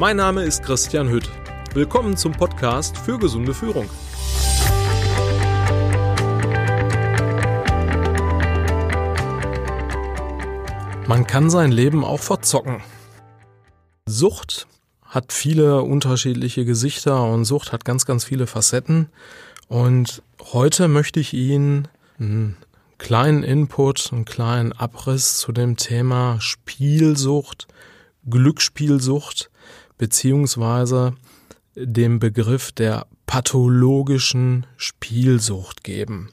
Mein Name ist Christian Hütt. Willkommen zum Podcast für gesunde Führung. Man kann sein Leben auch verzocken. Sucht hat viele unterschiedliche Gesichter und Sucht hat ganz, ganz viele Facetten. Und heute möchte ich Ihnen einen kleinen Input, einen kleinen Abriss zu dem Thema Spielsucht, Glücksspielsucht beziehungsweise dem Begriff der pathologischen Spielsucht geben.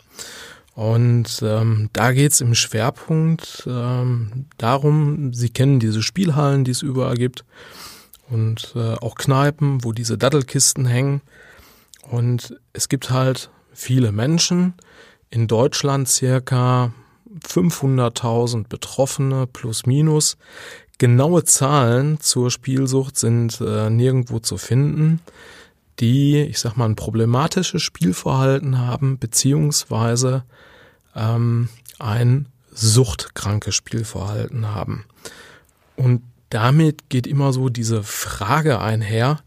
Und ähm, da geht's im Schwerpunkt ähm, darum, Sie kennen diese Spielhallen, die es überall gibt und äh, auch Kneipen, wo diese Dattelkisten hängen. Und es gibt halt viele Menschen, in Deutschland circa 500.000 Betroffene plus minus. Genaue Zahlen zur Spielsucht sind äh, nirgendwo zu finden die, ich sag mal, ein problematisches Spielverhalten haben, beziehungsweise ähm, ein suchtkrankes Spielverhalten haben. Und damit geht immer so diese Frage einher,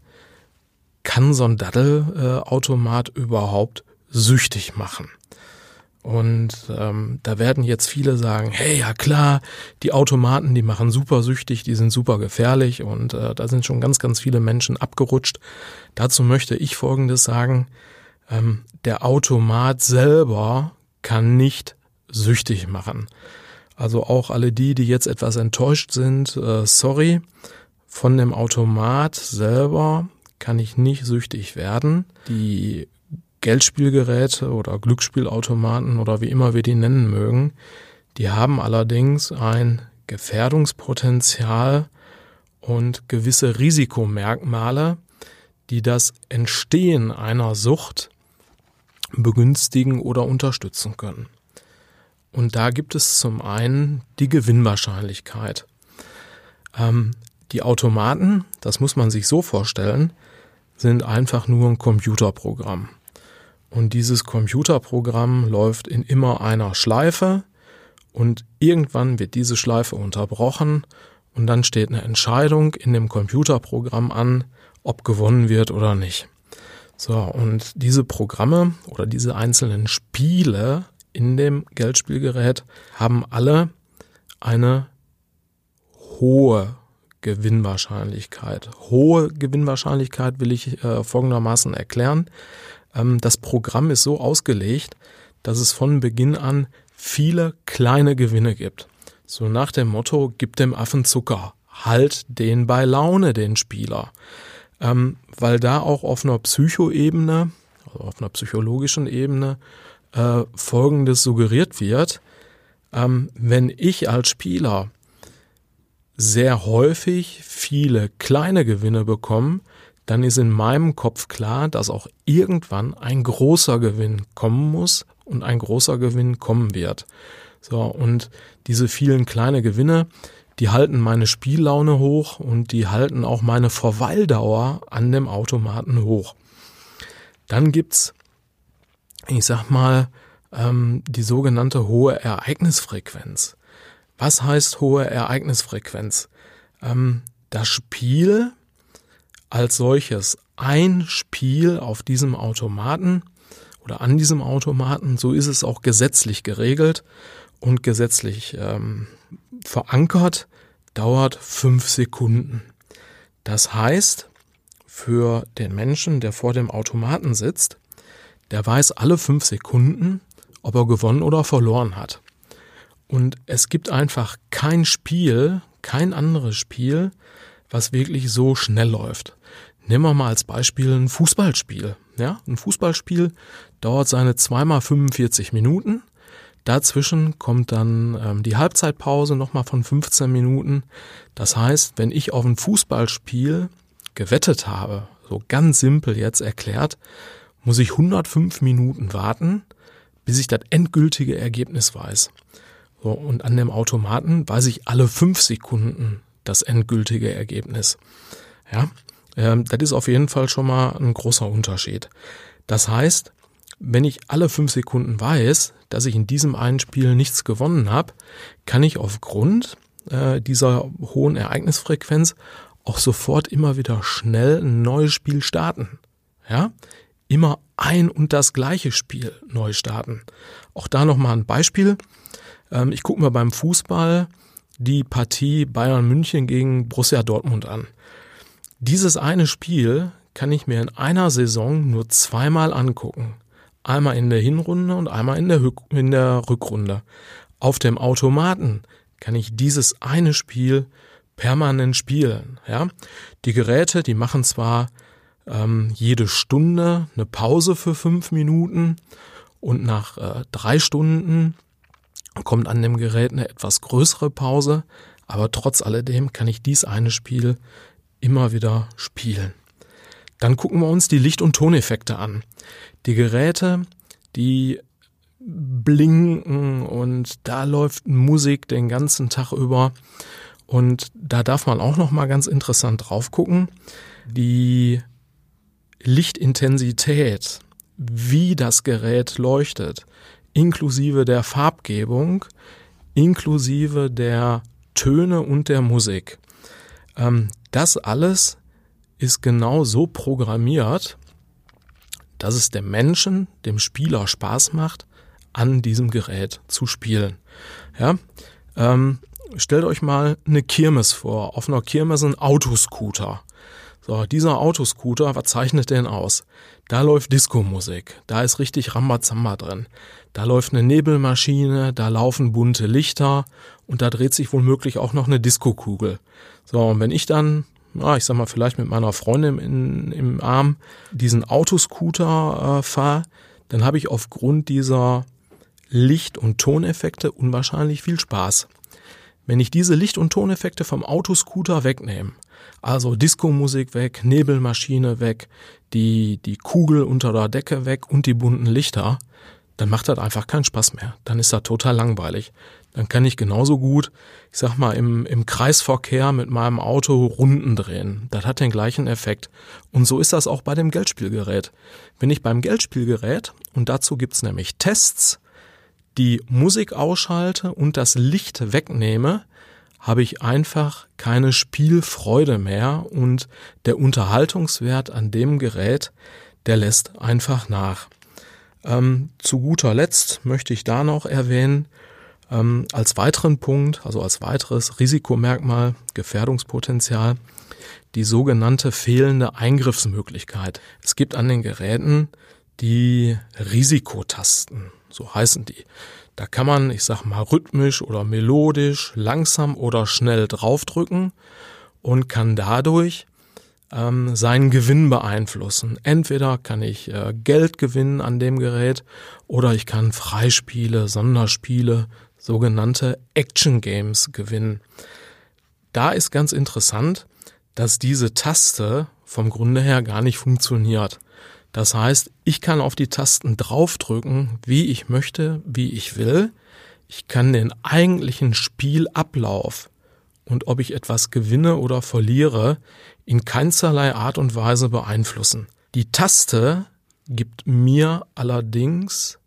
kann so ein Daddelautomat überhaupt süchtig machen? Und ähm, da werden jetzt viele sagen, hey, ja klar, die Automaten, die machen super süchtig, die sind super gefährlich und äh, da sind schon ganz, ganz viele Menschen abgerutscht. Dazu möchte ich Folgendes sagen, ähm, der Automat selber kann nicht süchtig machen. Also auch alle die, die jetzt etwas enttäuscht sind, äh, sorry, von dem Automat selber kann ich nicht süchtig werden. Die Geldspielgeräte oder Glücksspielautomaten oder wie immer wir die nennen mögen, die haben allerdings ein Gefährdungspotenzial und gewisse Risikomerkmale, die das Entstehen einer Sucht begünstigen oder unterstützen können. Und da gibt es zum einen die Gewinnwahrscheinlichkeit. Ähm, die Automaten, das muss man sich so vorstellen, sind einfach nur ein Computerprogramm. Und dieses Computerprogramm läuft in immer einer Schleife und irgendwann wird diese Schleife unterbrochen und dann steht eine Entscheidung in dem Computerprogramm an, ob gewonnen wird oder nicht. So, und diese Programme oder diese einzelnen Spiele in dem Geldspielgerät haben alle eine hohe Gewinnwahrscheinlichkeit. Hohe Gewinnwahrscheinlichkeit will ich äh, folgendermaßen erklären. Ähm, das Programm ist so ausgelegt, dass es von Beginn an viele kleine Gewinne gibt. So nach dem Motto, gib dem Affen Zucker, halt den bei Laune, den Spieler. Ähm, weil da auch auf einer Psychoebene, also auf einer psychologischen Ebene, äh, Folgendes suggeriert wird. Ähm, wenn ich als Spieler sehr häufig viele kleine Gewinne bekomme, dann ist in meinem Kopf klar, dass auch irgendwann ein großer Gewinn kommen muss und ein großer Gewinn kommen wird. So, und diese vielen kleine Gewinne, die halten meine Spiellaune hoch und die halten auch meine Verweildauer an dem Automaten hoch. Dann gibt's, ich sag mal, ähm, die sogenannte hohe Ereignisfrequenz. Was heißt hohe Ereignisfrequenz? Ähm, das Spiel als solches ein Spiel auf diesem Automaten oder an diesem Automaten, so ist es auch gesetzlich geregelt und gesetzlich ähm, verankert, dauert fünf Sekunden. Das heißt, für den Menschen, der vor dem Automaten sitzt, der weiß alle fünf Sekunden, ob er gewonnen oder verloren hat. Und es gibt einfach kein Spiel, kein anderes Spiel, was wirklich so schnell läuft. Nehmen wir mal als Beispiel ein Fußballspiel. Ja, ein Fußballspiel dauert seine zweimal 45 Minuten. Dazwischen kommt dann ähm, die Halbzeitpause nochmal von 15 Minuten. Das heißt, wenn ich auf ein Fußballspiel gewettet habe, so ganz simpel jetzt erklärt, muss ich 105 Minuten warten, bis ich das endgültige Ergebnis weiß. So, und an dem Automaten weiß ich alle fünf Sekunden das endgültige Ergebnis. Ja, ähm, das ist auf jeden Fall schon mal ein großer Unterschied. Das heißt, wenn ich alle fünf Sekunden weiß, dass ich in diesem einen Spiel nichts gewonnen habe, kann ich aufgrund äh, dieser hohen Ereignisfrequenz auch sofort immer wieder schnell ein neues Spiel starten. Ja, immer ein und das gleiche Spiel neu starten. Auch da nochmal ein Beispiel. Ähm, ich gucke mir beim Fußball die Partie Bayern München gegen Borussia Dortmund an. Dieses eine Spiel kann ich mir in einer Saison nur zweimal angucken. Einmal in der Hinrunde und einmal in der, in der Rückrunde. Auf dem Automaten kann ich dieses eine Spiel permanent spielen. Ja? Die Geräte, die machen zwar ähm, jede Stunde eine Pause für fünf Minuten und nach äh, drei Stunden kommt an dem Gerät eine etwas größere Pause, aber trotz alledem kann ich dies eine Spiel immer wieder spielen. Dann gucken wir uns die Licht- und Toneffekte an. Die Geräte, die blinken und da läuft Musik den ganzen Tag über. Und da darf man auch noch mal ganz interessant drauf gucken. Die Lichtintensität, wie das Gerät leuchtet, inklusive der Farbgebung, inklusive der Töne und der Musik. Ähm, das alles ist genau so programmiert, dass es dem Menschen, dem Spieler Spaß macht, an diesem Gerät zu spielen. Ja, ähm, stellt euch mal eine Kirmes vor. Auf einer Kirmes ein Autoscooter. So, dieser Autoscooter, was zeichnet den aus? Da läuft Disco-Musik, da ist richtig Rambazamba drin. Da läuft eine Nebelmaschine, da laufen bunte Lichter und da dreht sich womöglich auch noch eine Disco-Kugel. So, und wenn ich dann, ja, ich sag mal, vielleicht mit meiner Freundin in, im Arm diesen Autoscooter äh, fahre, dann habe ich aufgrund dieser Licht- und Toneffekte unwahrscheinlich viel Spaß. Wenn ich diese Licht- und Toneffekte vom Autoscooter wegnehme, also Disco-Musik weg, Nebelmaschine weg, die, die Kugel unter der Decke weg und die bunten Lichter, dann macht das einfach keinen Spaß mehr. Dann ist das total langweilig. Dann kann ich genauso gut, ich sag mal, im, im Kreisverkehr mit meinem Auto Runden drehen. Das hat den gleichen Effekt. Und so ist das auch bei dem Geldspielgerät. Wenn ich beim Geldspielgerät, und dazu gibt's nämlich Tests, die Musik ausschalte und das Licht wegnehme, habe ich einfach keine Spielfreude mehr und der Unterhaltungswert an dem Gerät, der lässt einfach nach. Ähm, zu guter Letzt möchte ich da noch erwähnen, ähm, als weiteren Punkt, also als weiteres Risikomerkmal, Gefährdungspotenzial, die sogenannte fehlende Eingriffsmöglichkeit. Es gibt an den Geräten die Risikotasten, so heißen die. Da kann man, ich sag mal, rhythmisch oder melodisch, langsam oder schnell draufdrücken und kann dadurch ähm, seinen Gewinn beeinflussen. Entweder kann ich äh, Geld gewinnen an dem Gerät oder ich kann Freispiele, Sonderspiele, sogenannte Action Games gewinnen. Da ist ganz interessant, dass diese Taste vom Grunde her gar nicht funktioniert. Das heißt, ich kann auf die Tasten draufdrücken, wie ich möchte, wie ich will. Ich kann den eigentlichen Spielablauf und ob ich etwas gewinne oder verliere, in keinsterlei Art und Weise beeinflussen. Die Taste gibt mir allerdings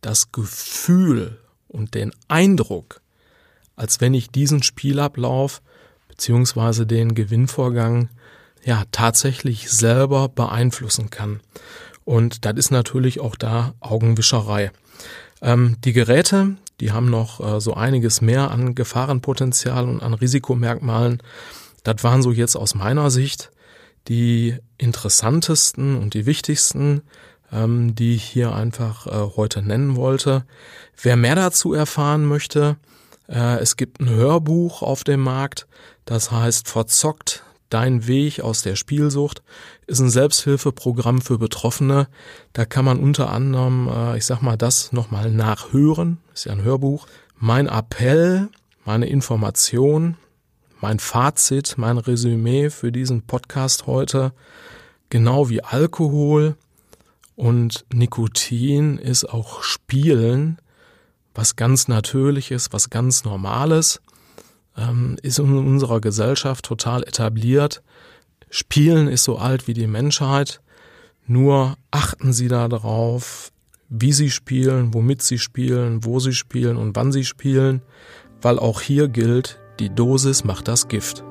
das Gefühl und den Eindruck, als wenn ich diesen Spielablauf beziehungsweise den Gewinnvorgang ja tatsächlich selber beeinflussen kann. Und das ist natürlich auch da Augenwischerei. Ähm, die Geräte, die haben noch äh, so einiges mehr an Gefahrenpotenzial und an Risikomerkmalen. Das waren so jetzt aus meiner Sicht die interessantesten und die wichtigsten, ähm, die ich hier einfach äh, heute nennen wollte. Wer mehr dazu erfahren möchte, äh, es gibt ein Hörbuch auf dem Markt, das heißt Verzockt Dein Weg aus der Spielsucht ist ein Selbsthilfeprogramm für Betroffene. Da kann man unter anderem, äh, ich sag mal, das nochmal nachhören. Ist ja ein Hörbuch. Mein Appell, meine Information, mein Fazit, mein Resümee für diesen Podcast heute, genau wie Alkohol und Nikotin ist auch Spielen was ganz Natürliches, was ganz Normales ähm, ist in unserer Gesellschaft total etabliert. Spielen ist so alt wie die Menschheit. Nur achten Sie darauf, wie Sie spielen, womit Sie spielen, wo Sie spielen und wann Sie spielen, weil auch hier gilt, die Dosis macht das Gift.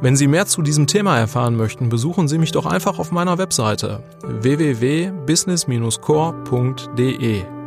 Wenn Sie mehr zu diesem Thema erfahren möchten, besuchen Sie mich doch einfach auf meiner Webseite www.business-core.de.